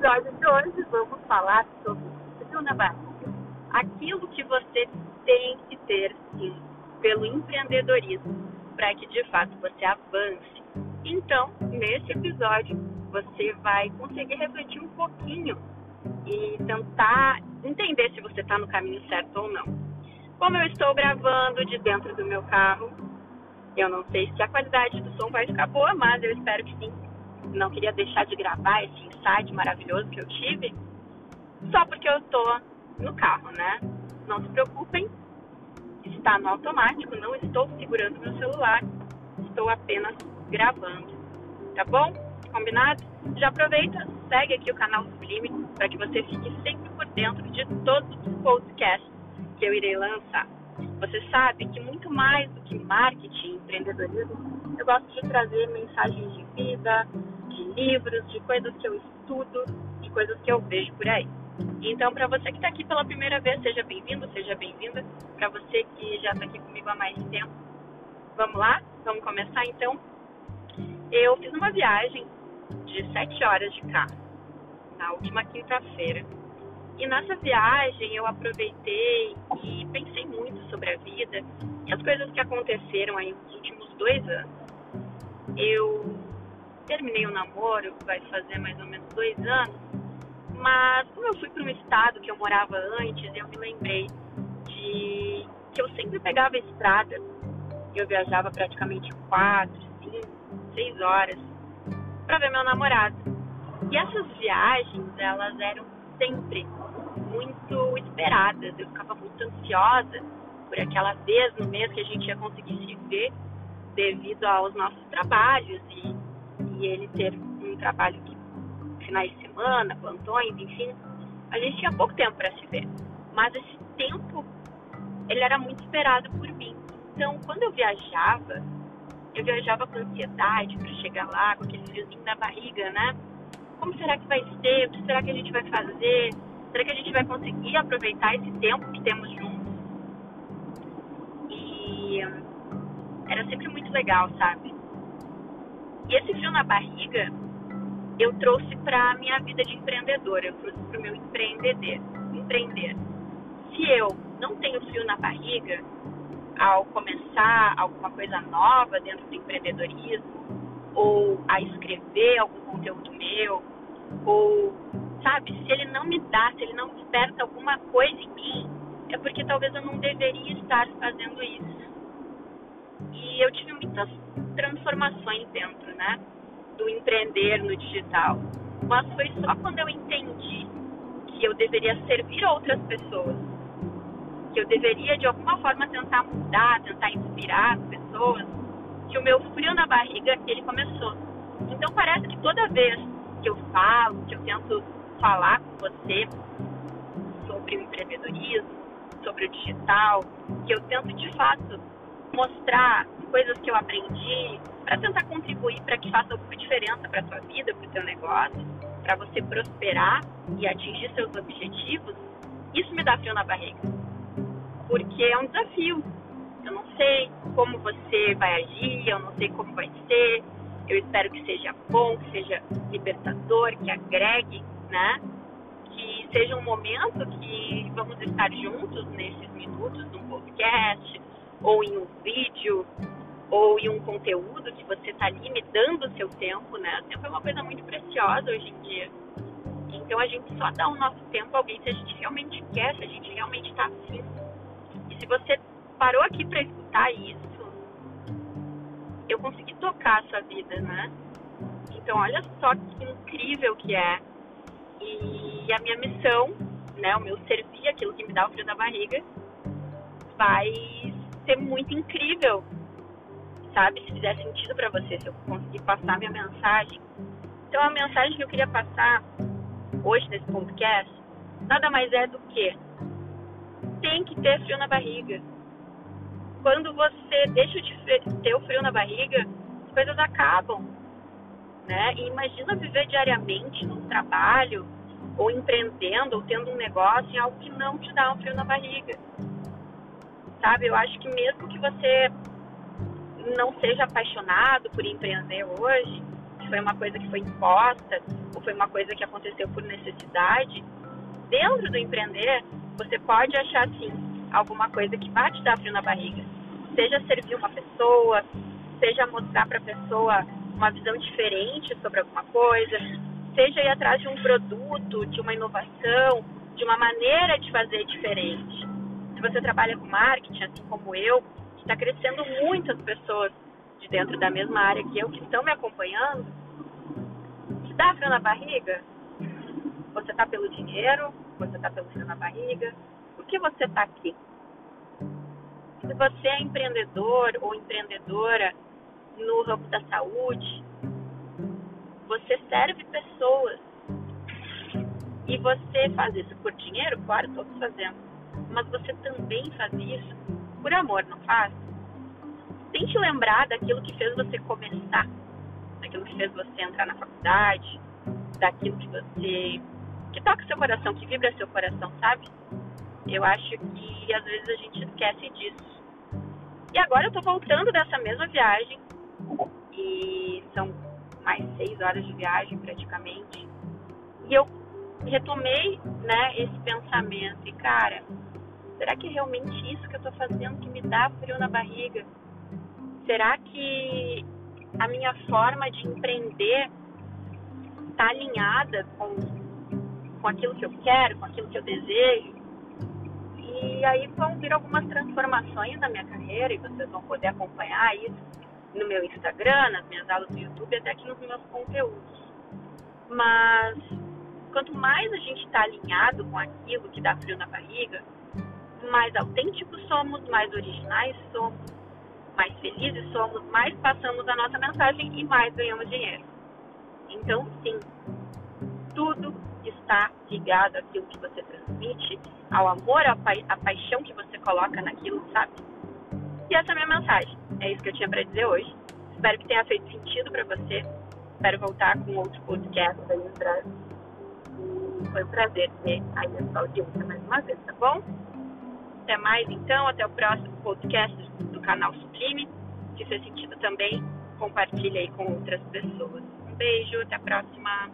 episódio de hoje vamos falar sobre barriga. Aquilo que você tem que ter, sim, pelo empreendedorismo, para que de fato você avance. Então, nesse episódio, você vai conseguir refletir um pouquinho e tentar entender se você está no caminho certo ou não. Como eu estou gravando de dentro do meu carro, eu não sei se a qualidade do som vai ficar boa, mas eu espero que sim. Não queria deixar de gravar esse insight maravilhoso que eu tive, só porque eu estou no carro, né? Não se preocupem, está no automático, não estou segurando meu celular, estou apenas gravando, tá bom? Combinado? Já aproveita, segue aqui o canal Sublime para que você fique sempre por dentro de todos os podcasts que eu irei lançar. Você sabe que muito mais do que marketing empreendedorismo, eu gosto de trazer mensagens de vida, de livros, de coisas que eu estudo e coisas que eu vejo por aí. Então, para você que está aqui pela primeira vez, seja bem-vindo, seja bem-vinda. Para você que já está aqui comigo há mais tempo, vamos lá? Vamos começar então? Eu fiz uma viagem de sete horas de carro na última quinta-feira. E nessa viagem eu aproveitei e pensei muito sobre a vida e as coisas que aconteceram aí nos últimos dois anos. Eu terminei o namoro, vai fazer mais ou menos dois anos, mas como eu fui para um estado que eu morava antes, eu me lembrei de que eu sempre pegava estrada. Eu viajava praticamente quatro, cinco, seis horas para ver meu namorado. E essas viagens, elas eram sempre muito esperadas. Eu ficava muito ansiosa por aquela vez no mês que a gente ia conseguir se ver devido aos nossos trabalhos e, e ele ter um trabalho que finais de semana, plantões, enfim, a gente tinha pouco tempo para se ver. Mas esse tempo, ele era muito esperado por mim. Então, quando eu viajava, eu viajava com ansiedade para chegar lá, com aquele friozinho na barriga, né? Como será que vai ser? O que será que a gente vai fazer? Será que a gente vai conseguir aproveitar esse tempo que temos juntos? Sempre muito legal, sabe? E esse frio na barriga, eu trouxe para minha vida de empreendedora, eu trouxe para o meu empreender, empreender. Se eu não tenho frio na barriga ao começar alguma coisa nova dentro do empreendedorismo, ou a escrever algum conteúdo meu, ou, sabe, se ele não me dá, se ele não desperta alguma coisa em mim, é porque talvez eu não deveria estar fazendo isso. E eu tive muitas transformações dentro, né? do empreender no digital, mas foi só quando eu entendi que eu deveria servir outras pessoas, que eu deveria de alguma forma tentar mudar, tentar inspirar as pessoas, que o meu frio na barriga ele começou. Então parece que toda vez que eu falo, que eu tento falar com você sobre o empreendedorismo, sobre o digital, que eu tento de fato mostrar coisas que eu aprendi, para tentar contribuir para que faça alguma diferença para a sua vida, para o seu negócio, para você prosperar e atingir seus objetivos, isso me dá frio na barriga. Porque é um desafio. Eu não sei como você vai agir, eu não sei como vai ser. Eu espero que seja bom, que seja libertador, que agregue, né? Que seja um momento que vamos estar juntos nesses minutos num podcast ou em um vídeo ou em um conteúdo que você está dando o seu tempo, né? O tempo é uma coisa muito preciosa hoje em dia. Então a gente só dá o nosso tempo a alguém se a gente realmente quer, se a gente realmente está afim. E se você parou aqui para escutar isso, eu consegui tocar a sua vida, né? Então olha só que incrível que é. E a minha missão, né, o meu servir, aquilo que me dá o frio da barriga, vai ser muito incrível sabe? Se fizer sentido para você, se eu conseguir passar minha mensagem. Então, a mensagem que eu queria passar hoje nesse podcast nada mais é do que tem que ter frio na barriga. Quando você deixa de ter o frio na barriga, as coisas acabam, né? E imagina viver diariamente num trabalho ou empreendendo ou tendo um negócio em algo que não te dá um frio na barriga. Sabe? Eu acho que mesmo que você não seja apaixonado por empreender hoje, foi uma coisa que foi imposta, ou foi uma coisa que aconteceu por necessidade, dentro do empreender, você pode achar sim alguma coisa que vai te dar frio na barriga. Seja servir uma pessoa, seja mostrar para a pessoa uma visão diferente sobre alguma coisa, seja ir atrás de um produto, de uma inovação, de uma maneira de fazer diferente. Se você trabalha com marketing, assim como eu, está crescendo muito as pessoas de dentro da mesma área que eu, que estão me acompanhando, te dá frio na barriga? Você está pelo dinheiro? Você está pelo frio na barriga? Por que você está aqui? Se você é empreendedor ou empreendedora no ramo da saúde, você serve pessoas. E você faz isso por dinheiro? Claro, todos fazemos. Mas você também faz isso por amor, não faz? Tente lembrar daquilo que fez você começar, daquilo que fez você entrar na faculdade, daquilo que você. que toca seu coração, que vibra seu coração, sabe? Eu acho que às vezes a gente esquece disso. E agora eu tô voltando dessa mesma viagem, e são mais seis horas de viagem praticamente. E eu retomei né, esse pensamento e, cara, será que é realmente isso que eu tô fazendo que me dá frio na barriga? Será que a minha forma de empreender está alinhada com, com aquilo que eu quero, com aquilo que eu desejo? E aí vão vir algumas transformações na minha carreira e vocês vão poder acompanhar isso no meu Instagram, nas minhas aulas do YouTube, até aqui nos meus conteúdos. Mas quanto mais a gente está alinhado com aquilo que dá frio na barriga, mais autênticos somos, mais originais somos, mais felizes somos, mais passamos a nossa mensagem e mais ganhamos dinheiro. Então, sim, tudo está ligado àquilo que você transmite, ao amor, à, pa à paixão que você coloca naquilo, sabe? E essa é a minha mensagem. É isso que eu tinha para dizer hoje. Espero que tenha feito sentido para você. Espero voltar com outro podcast aí em breve. Foi um prazer ter aí a sua audiência mais uma vez, tá bom? Até mais então, até o próximo podcast do canal Sublime. Se fez sentido também, compartilhe aí com outras pessoas. Um beijo, até a próxima.